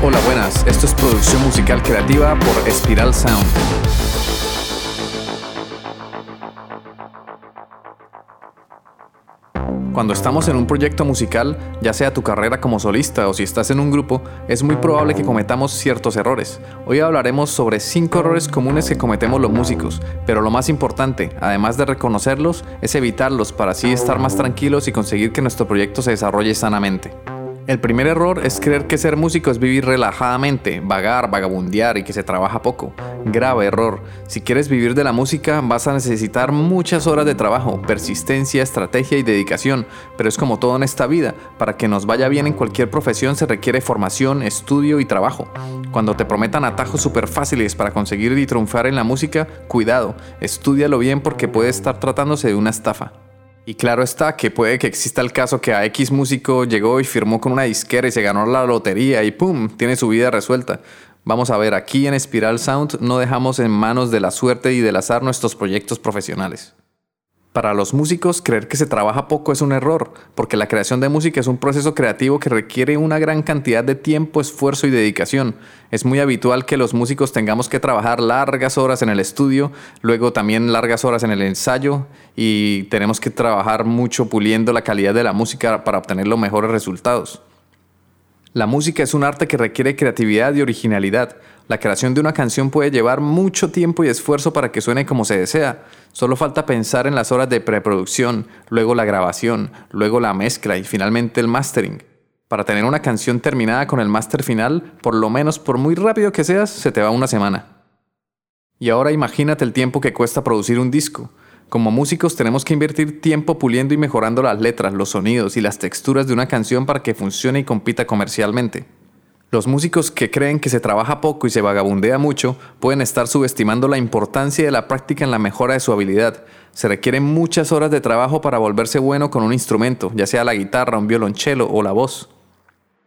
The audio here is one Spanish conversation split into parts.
Hola, buenas. Esto es producción musical creativa por Espiral Sound. Cuando estamos en un proyecto musical, ya sea tu carrera como solista o si estás en un grupo, es muy probable que cometamos ciertos errores. Hoy hablaremos sobre 5 errores comunes que cometemos los músicos, pero lo más importante, además de reconocerlos, es evitarlos para así estar más tranquilos y conseguir que nuestro proyecto se desarrolle sanamente. El primer error es creer que ser músico es vivir relajadamente, vagar, vagabundear y que se trabaja poco. Grave error. Si quieres vivir de la música vas a necesitar muchas horas de trabajo, persistencia, estrategia y dedicación, pero es como todo en esta vida. Para que nos vaya bien en cualquier profesión se requiere formación, estudio y trabajo. Cuando te prometan atajos súper fáciles para conseguir y triunfar en la música, cuidado, estudialo bien porque puede estar tratándose de una estafa. Y claro está que puede que exista el caso que a X músico llegó y firmó con una disquera y se ganó la lotería y ¡pum! tiene su vida resuelta. Vamos a ver, aquí en Spiral Sound no dejamos en manos de la suerte y del azar nuestros proyectos profesionales. Para los músicos, creer que se trabaja poco es un error, porque la creación de música es un proceso creativo que requiere una gran cantidad de tiempo, esfuerzo y dedicación. Es muy habitual que los músicos tengamos que trabajar largas horas en el estudio, luego también largas horas en el ensayo, y tenemos que trabajar mucho puliendo la calidad de la música para obtener los mejores resultados. La música es un arte que requiere creatividad y originalidad. La creación de una canción puede llevar mucho tiempo y esfuerzo para que suene como se desea. Solo falta pensar en las horas de preproducción, luego la grabación, luego la mezcla y finalmente el mastering. Para tener una canción terminada con el máster final, por lo menos por muy rápido que seas, se te va una semana. Y ahora imagínate el tiempo que cuesta producir un disco. Como músicos tenemos que invertir tiempo puliendo y mejorando las letras, los sonidos y las texturas de una canción para que funcione y compita comercialmente. Los músicos que creen que se trabaja poco y se vagabundea mucho pueden estar subestimando la importancia de la práctica en la mejora de su habilidad. Se requieren muchas horas de trabajo para volverse bueno con un instrumento, ya sea la guitarra, un violonchelo o la voz.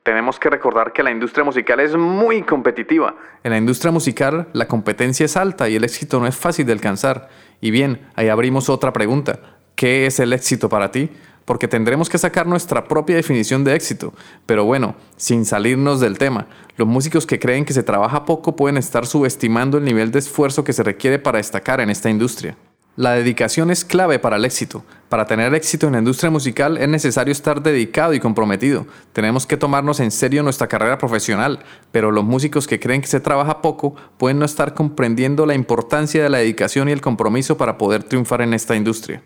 Tenemos que recordar que la industria musical es muy competitiva. En la industria musical la competencia es alta y el éxito no es fácil de alcanzar. Y bien, ahí abrimos otra pregunta. ¿Qué es el éxito para ti? Porque tendremos que sacar nuestra propia definición de éxito. Pero bueno, sin salirnos del tema, los músicos que creen que se trabaja poco pueden estar subestimando el nivel de esfuerzo que se requiere para destacar en esta industria. La dedicación es clave para el éxito. Para tener éxito en la industria musical es necesario estar dedicado y comprometido. Tenemos que tomarnos en serio nuestra carrera profesional, pero los músicos que creen que se trabaja poco pueden no estar comprendiendo la importancia de la dedicación y el compromiso para poder triunfar en esta industria.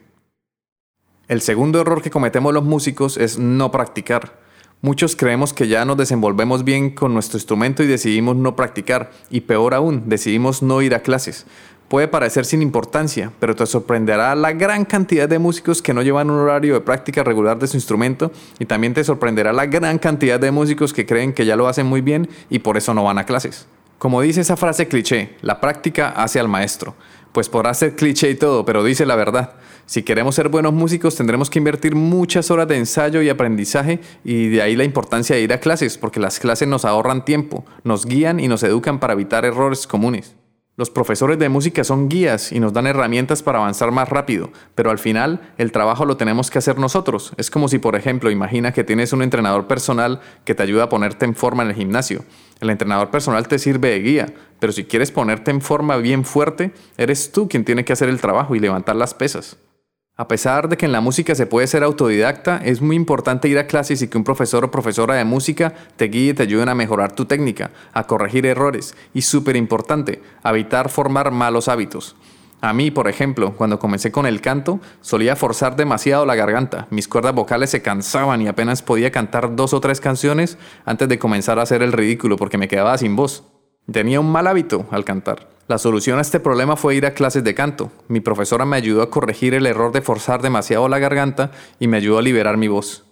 El segundo error que cometemos los músicos es no practicar. Muchos creemos que ya nos desenvolvemos bien con nuestro instrumento y decidimos no practicar, y peor aún, decidimos no ir a clases. Puede parecer sin importancia, pero te sorprenderá la gran cantidad de músicos que no llevan un horario de práctica regular de su instrumento y también te sorprenderá la gran cantidad de músicos que creen que ya lo hacen muy bien y por eso no van a clases. Como dice esa frase cliché, la práctica hace al maestro. Pues podrá ser cliché y todo, pero dice la verdad. Si queremos ser buenos músicos tendremos que invertir muchas horas de ensayo y aprendizaje y de ahí la importancia de ir a clases, porque las clases nos ahorran tiempo, nos guían y nos educan para evitar errores comunes. Los profesores de música son guías y nos dan herramientas para avanzar más rápido, pero al final el trabajo lo tenemos que hacer nosotros. Es como si, por ejemplo, imagina que tienes un entrenador personal que te ayuda a ponerte en forma en el gimnasio. El entrenador personal te sirve de guía, pero si quieres ponerte en forma bien fuerte, eres tú quien tiene que hacer el trabajo y levantar las pesas. A pesar de que en la música se puede ser autodidacta, es muy importante ir a clases y que un profesor o profesora de música te guíe y te ayuden a mejorar tu técnica, a corregir errores y súper importante, evitar formar malos hábitos. A mí, por ejemplo, cuando comencé con el canto, solía forzar demasiado la garganta. Mis cuerdas vocales se cansaban y apenas podía cantar dos o tres canciones antes de comenzar a hacer el ridículo porque me quedaba sin voz. Tenía un mal hábito al cantar. La solución a este problema fue ir a clases de canto. Mi profesora me ayudó a corregir el error de forzar demasiado la garganta y me ayudó a liberar mi voz.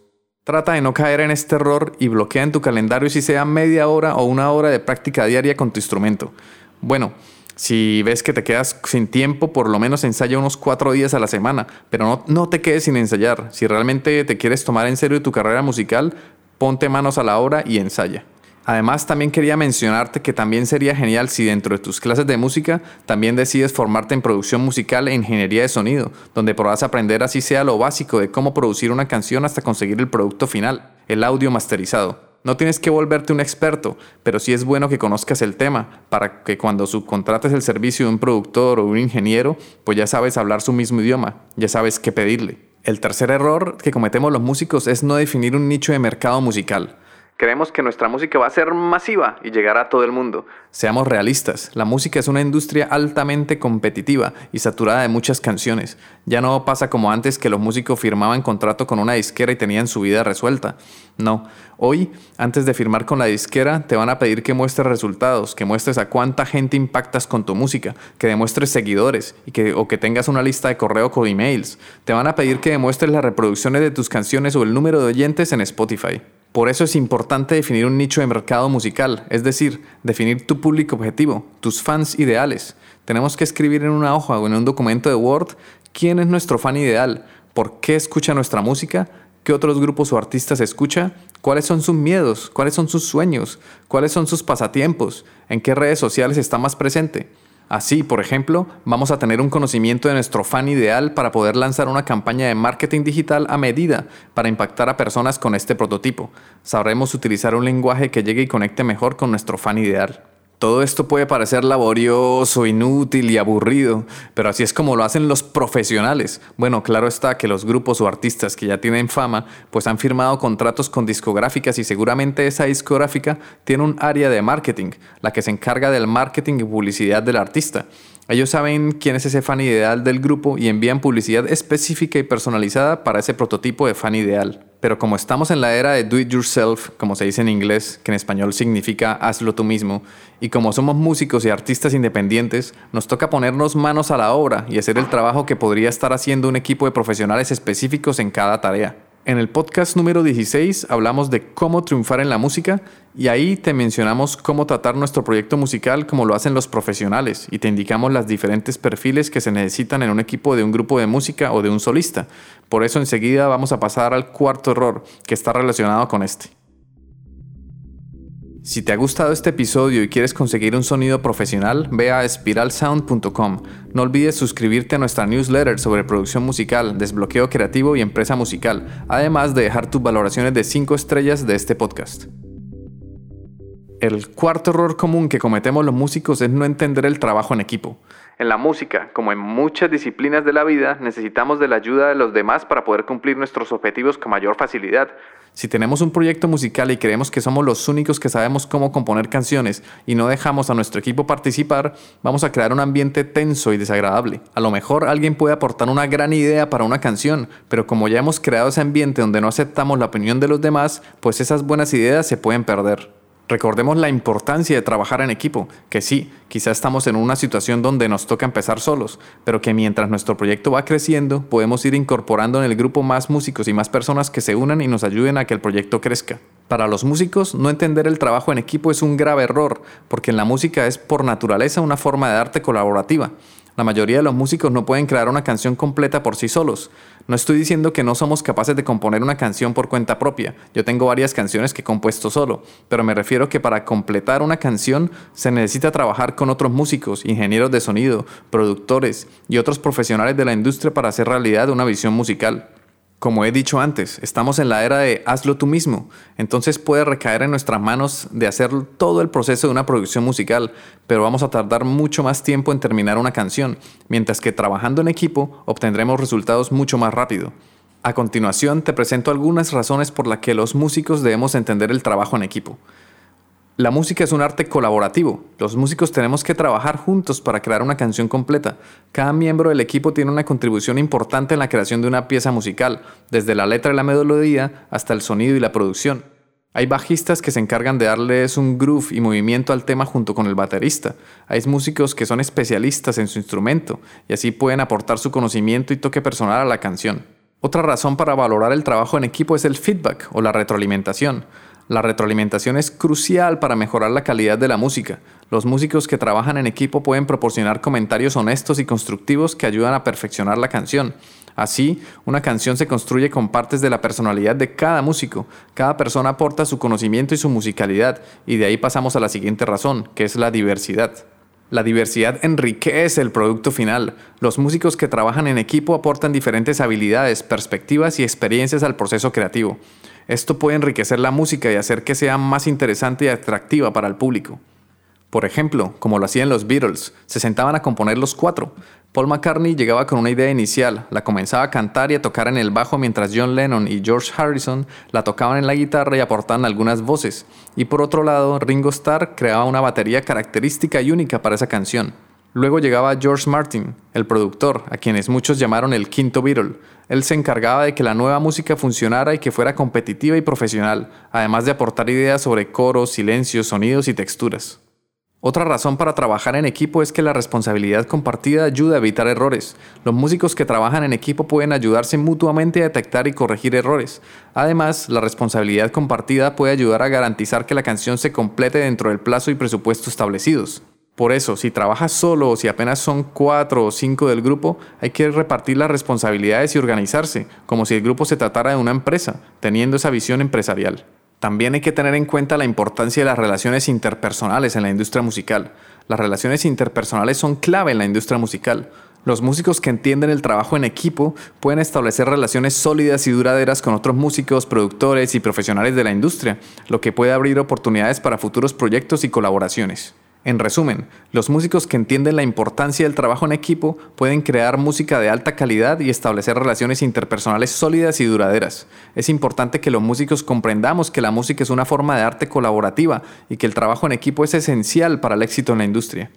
Trata de no caer en este error y bloquea en tu calendario si sea media hora o una hora de práctica diaria con tu instrumento. Bueno, si ves que te quedas sin tiempo, por lo menos ensaya unos cuatro días a la semana, pero no, no te quedes sin ensayar. Si realmente te quieres tomar en serio tu carrera musical, ponte manos a la obra y ensaya. Además, también quería mencionarte que también sería genial si dentro de tus clases de música también decides formarte en producción musical e ingeniería de sonido, donde podrás aprender así sea lo básico de cómo producir una canción hasta conseguir el producto final, el audio masterizado. No tienes que volverte un experto, pero sí es bueno que conozcas el tema para que cuando subcontrates el servicio de un productor o un ingeniero, pues ya sabes hablar su mismo idioma, ya sabes qué pedirle. El tercer error que cometemos los músicos es no definir un nicho de mercado musical. Creemos que nuestra música va a ser masiva y llegará a todo el mundo. Seamos realistas, la música es una industria altamente competitiva y saturada de muchas canciones. Ya no pasa como antes que los músicos firmaban contrato con una disquera y tenían su vida resuelta. No, hoy, antes de firmar con la disquera, te van a pedir que muestres resultados, que muestres a cuánta gente impactas con tu música, que demuestres seguidores y que, o que tengas una lista de correo con emails. Te van a pedir que demuestres las reproducciones de tus canciones o el número de oyentes en Spotify. Por eso es importante definir un nicho de mercado musical, es decir, definir tu público objetivo, tus fans ideales. Tenemos que escribir en una hoja o en un documento de Word quién es nuestro fan ideal, por qué escucha nuestra música, qué otros grupos o artistas escucha, cuáles son sus miedos, cuáles son sus sueños, cuáles son sus pasatiempos, en qué redes sociales está más presente. Así, por ejemplo, vamos a tener un conocimiento de nuestro fan ideal para poder lanzar una campaña de marketing digital a medida para impactar a personas con este prototipo. Sabremos utilizar un lenguaje que llegue y conecte mejor con nuestro fan ideal. Todo esto puede parecer laborioso, inútil y aburrido, pero así es como lo hacen los profesionales. Bueno, claro está que los grupos o artistas que ya tienen fama, pues han firmado contratos con discográficas y seguramente esa discográfica tiene un área de marketing, la que se encarga del marketing y publicidad del artista. Ellos saben quién es ese fan ideal del grupo y envían publicidad específica y personalizada para ese prototipo de fan ideal. Pero como estamos en la era de do it yourself, como se dice en inglés, que en español significa hazlo tú mismo, y como somos músicos y artistas independientes, nos toca ponernos manos a la obra y hacer el trabajo que podría estar haciendo un equipo de profesionales específicos en cada tarea. En el podcast número 16 hablamos de cómo triunfar en la música y ahí te mencionamos cómo tratar nuestro proyecto musical como lo hacen los profesionales y te indicamos las diferentes perfiles que se necesitan en un equipo de un grupo de música o de un solista. Por eso enseguida vamos a pasar al cuarto error que está relacionado con este. Si te ha gustado este episodio y quieres conseguir un sonido profesional, ve a spiralsound.com. No olvides suscribirte a nuestra newsletter sobre producción musical, desbloqueo creativo y empresa musical, además de dejar tus valoraciones de 5 estrellas de este podcast. El cuarto error común que cometemos los músicos es no entender el trabajo en equipo. En la música, como en muchas disciplinas de la vida, necesitamos de la ayuda de los demás para poder cumplir nuestros objetivos con mayor facilidad. Si tenemos un proyecto musical y creemos que somos los únicos que sabemos cómo componer canciones y no dejamos a nuestro equipo participar, vamos a crear un ambiente tenso y desagradable. A lo mejor alguien puede aportar una gran idea para una canción, pero como ya hemos creado ese ambiente donde no aceptamos la opinión de los demás, pues esas buenas ideas se pueden perder. Recordemos la importancia de trabajar en equipo, que sí, quizá estamos en una situación donde nos toca empezar solos, pero que mientras nuestro proyecto va creciendo, podemos ir incorporando en el grupo más músicos y más personas que se unan y nos ayuden a que el proyecto crezca. Para los músicos, no entender el trabajo en equipo es un grave error, porque en la música es por naturaleza una forma de arte colaborativa. La mayoría de los músicos no pueden crear una canción completa por sí solos. No estoy diciendo que no somos capaces de componer una canción por cuenta propia. Yo tengo varias canciones que he compuesto solo, pero me refiero que para completar una canción se necesita trabajar con otros músicos, ingenieros de sonido, productores y otros profesionales de la industria para hacer realidad una visión musical. Como he dicho antes, estamos en la era de hazlo tú mismo, entonces puede recaer en nuestras manos de hacer todo el proceso de una producción musical, pero vamos a tardar mucho más tiempo en terminar una canción, mientras que trabajando en equipo obtendremos resultados mucho más rápido. A continuación te presento algunas razones por las que los músicos debemos entender el trabajo en equipo. La música es un arte colaborativo. Los músicos tenemos que trabajar juntos para crear una canción completa. Cada miembro del equipo tiene una contribución importante en la creación de una pieza musical, desde la letra y la melodía hasta el sonido y la producción. Hay bajistas que se encargan de darles un groove y movimiento al tema junto con el baterista. Hay músicos que son especialistas en su instrumento y así pueden aportar su conocimiento y toque personal a la canción. Otra razón para valorar el trabajo en equipo es el feedback o la retroalimentación. La retroalimentación es crucial para mejorar la calidad de la música. Los músicos que trabajan en equipo pueden proporcionar comentarios honestos y constructivos que ayudan a perfeccionar la canción. Así, una canción se construye con partes de la personalidad de cada músico. Cada persona aporta su conocimiento y su musicalidad, y de ahí pasamos a la siguiente razón, que es la diversidad. La diversidad enriquece el producto final. Los músicos que trabajan en equipo aportan diferentes habilidades, perspectivas y experiencias al proceso creativo. Esto puede enriquecer la música y hacer que sea más interesante y atractiva para el público. Por ejemplo, como lo hacían los Beatles, se sentaban a componer los cuatro. Paul McCartney llegaba con una idea inicial, la comenzaba a cantar y a tocar en el bajo mientras John Lennon y George Harrison la tocaban en la guitarra y aportaban algunas voces. Y por otro lado, Ringo Starr creaba una batería característica y única para esa canción. Luego llegaba George Martin, el productor, a quienes muchos llamaron el quinto Beatle. Él se encargaba de que la nueva música funcionara y que fuera competitiva y profesional, además de aportar ideas sobre coros, silencios, sonidos y texturas. Otra razón para trabajar en equipo es que la responsabilidad compartida ayuda a evitar errores. Los músicos que trabajan en equipo pueden ayudarse mutuamente a detectar y corregir errores. Además, la responsabilidad compartida puede ayudar a garantizar que la canción se complete dentro del plazo y presupuesto establecidos. Por eso, si trabajas solo o si apenas son cuatro o cinco del grupo, hay que repartir las responsabilidades y organizarse, como si el grupo se tratara de una empresa, teniendo esa visión empresarial. También hay que tener en cuenta la importancia de las relaciones interpersonales en la industria musical. Las relaciones interpersonales son clave en la industria musical. Los músicos que entienden el trabajo en equipo pueden establecer relaciones sólidas y duraderas con otros músicos, productores y profesionales de la industria, lo que puede abrir oportunidades para futuros proyectos y colaboraciones. En resumen, los músicos que entienden la importancia del trabajo en equipo pueden crear música de alta calidad y establecer relaciones interpersonales sólidas y duraderas. Es importante que los músicos comprendamos que la música es una forma de arte colaborativa y que el trabajo en equipo es esencial para el éxito en la industria.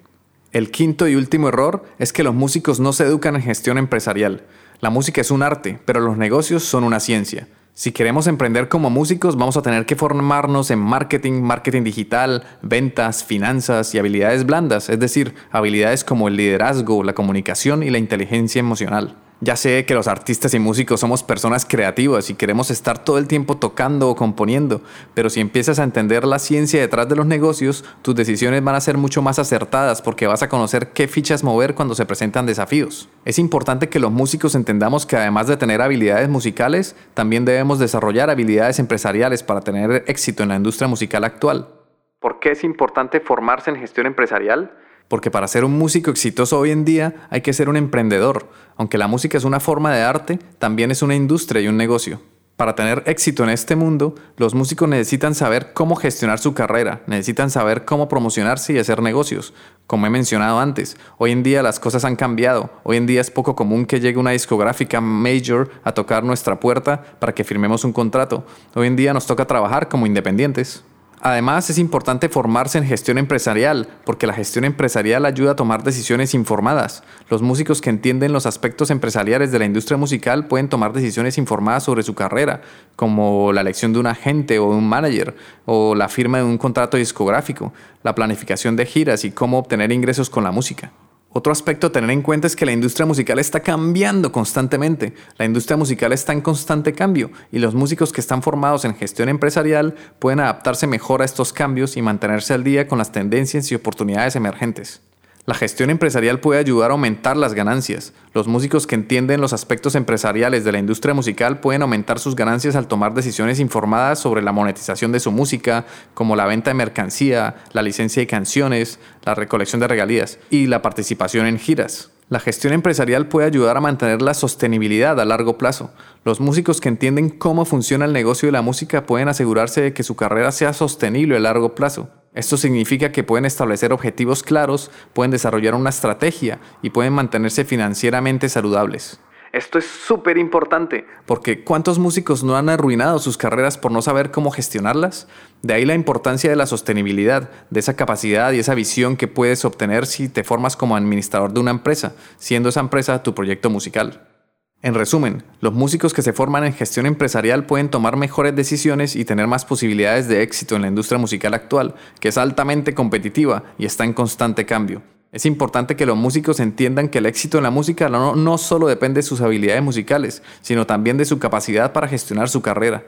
El quinto y último error es que los músicos no se educan en gestión empresarial. La música es un arte, pero los negocios son una ciencia. Si queremos emprender como músicos, vamos a tener que formarnos en marketing, marketing digital, ventas, finanzas y habilidades blandas, es decir, habilidades como el liderazgo, la comunicación y la inteligencia emocional. Ya sé que los artistas y músicos somos personas creativas y queremos estar todo el tiempo tocando o componiendo, pero si empiezas a entender la ciencia detrás de los negocios, tus decisiones van a ser mucho más acertadas porque vas a conocer qué fichas mover cuando se presentan desafíos. Es importante que los músicos entendamos que además de tener habilidades musicales, también debemos desarrollar habilidades empresariales para tener éxito en la industria musical actual. ¿Por qué es importante formarse en gestión empresarial? Porque para ser un músico exitoso hoy en día hay que ser un emprendedor. Aunque la música es una forma de arte, también es una industria y un negocio. Para tener éxito en este mundo, los músicos necesitan saber cómo gestionar su carrera, necesitan saber cómo promocionarse y hacer negocios. Como he mencionado antes, hoy en día las cosas han cambiado. Hoy en día es poco común que llegue una discográfica major a tocar nuestra puerta para que firmemos un contrato. Hoy en día nos toca trabajar como independientes. Además, es importante formarse en gestión empresarial, porque la gestión empresarial ayuda a tomar decisiones informadas. Los músicos que entienden los aspectos empresariales de la industria musical pueden tomar decisiones informadas sobre su carrera, como la elección de un agente o un manager, o la firma de un contrato discográfico, la planificación de giras y cómo obtener ingresos con la música. Otro aspecto a tener en cuenta es que la industria musical está cambiando constantemente. La industria musical está en constante cambio y los músicos que están formados en gestión empresarial pueden adaptarse mejor a estos cambios y mantenerse al día con las tendencias y oportunidades emergentes. La gestión empresarial puede ayudar a aumentar las ganancias. Los músicos que entienden los aspectos empresariales de la industria musical pueden aumentar sus ganancias al tomar decisiones informadas sobre la monetización de su música, como la venta de mercancía, la licencia de canciones, la recolección de regalías y la participación en giras. La gestión empresarial puede ayudar a mantener la sostenibilidad a largo plazo. Los músicos que entienden cómo funciona el negocio de la música pueden asegurarse de que su carrera sea sostenible a largo plazo. Esto significa que pueden establecer objetivos claros, pueden desarrollar una estrategia y pueden mantenerse financieramente saludables. Esto es súper importante, porque ¿cuántos músicos no han arruinado sus carreras por no saber cómo gestionarlas? De ahí la importancia de la sostenibilidad, de esa capacidad y esa visión que puedes obtener si te formas como administrador de una empresa, siendo esa empresa tu proyecto musical. En resumen, los músicos que se forman en gestión empresarial pueden tomar mejores decisiones y tener más posibilidades de éxito en la industria musical actual, que es altamente competitiva y está en constante cambio. Es importante que los músicos entiendan que el éxito en la música no, solo depende de sus habilidades musicales, sino también de su capacidad para gestionar su carrera.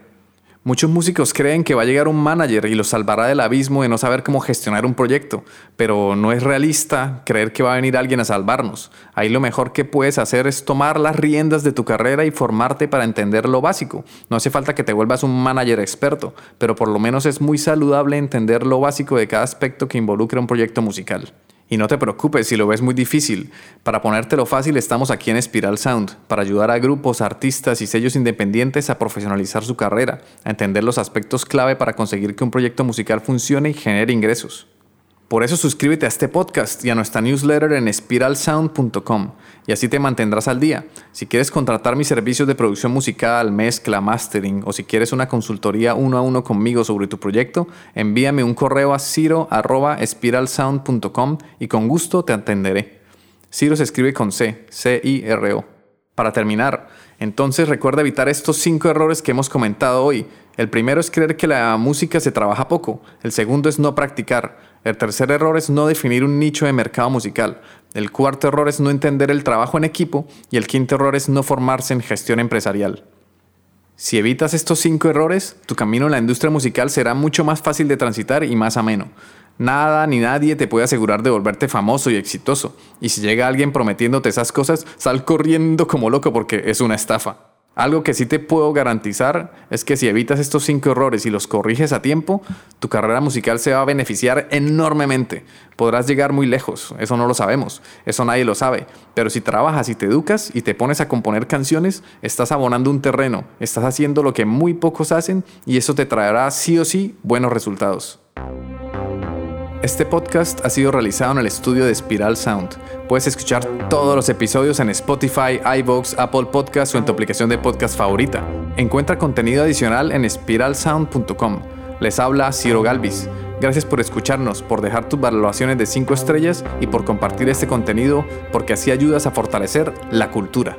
Muchos músicos creen que va a llegar un manager y los salvará del abismo de no saber cómo gestionar un proyecto, pero no es realista creer que va a venir alguien a salvarnos. Ahí lo mejor que puedes hacer es tomar las riendas de tu carrera y formarte para entender lo básico. No hace falta que te vuelvas un manager experto, pero por lo menos es muy saludable entender lo básico de cada aspecto que involucra un proyecto musical. Y no te preocupes si lo ves muy difícil. Para ponértelo fácil estamos aquí en Spiral Sound, para ayudar a grupos, artistas y sellos independientes a profesionalizar su carrera, a entender los aspectos clave para conseguir que un proyecto musical funcione y genere ingresos. Por eso suscríbete a este podcast y a nuestra newsletter en spiralsound.com y así te mantendrás al día. Si quieres contratar mis servicios de producción musical, mezcla, mastering o si quieres una consultoría uno a uno conmigo sobre tu proyecto, envíame un correo a ciro.spiralsound.com y con gusto te atenderé. Ciro se escribe con C, C-I-R-O. Para terminar, entonces recuerda evitar estos cinco errores que hemos comentado hoy. El primero es creer que la música se trabaja poco. El segundo es no practicar. El tercer error es no definir un nicho de mercado musical. El cuarto error es no entender el trabajo en equipo. Y el quinto error es no formarse en gestión empresarial. Si evitas estos cinco errores, tu camino en la industria musical será mucho más fácil de transitar y más ameno. Nada ni nadie te puede asegurar de volverte famoso y exitoso. Y si llega alguien prometiéndote esas cosas, sal corriendo como loco porque es una estafa. Algo que sí te puedo garantizar es que si evitas estos cinco errores y los corriges a tiempo, tu carrera musical se va a beneficiar enormemente. Podrás llegar muy lejos, eso no lo sabemos, eso nadie lo sabe. Pero si trabajas y te educas y te pones a componer canciones, estás abonando un terreno, estás haciendo lo que muy pocos hacen y eso te traerá sí o sí buenos resultados. Este podcast ha sido realizado en el estudio de Spiral Sound. Puedes escuchar todos los episodios en Spotify, iVoox, Apple Podcasts o en tu aplicación de podcast favorita. Encuentra contenido adicional en spiralsound.com. Les habla Ciro Galvis. Gracias por escucharnos, por dejar tus valoraciones de 5 estrellas y por compartir este contenido porque así ayudas a fortalecer la cultura.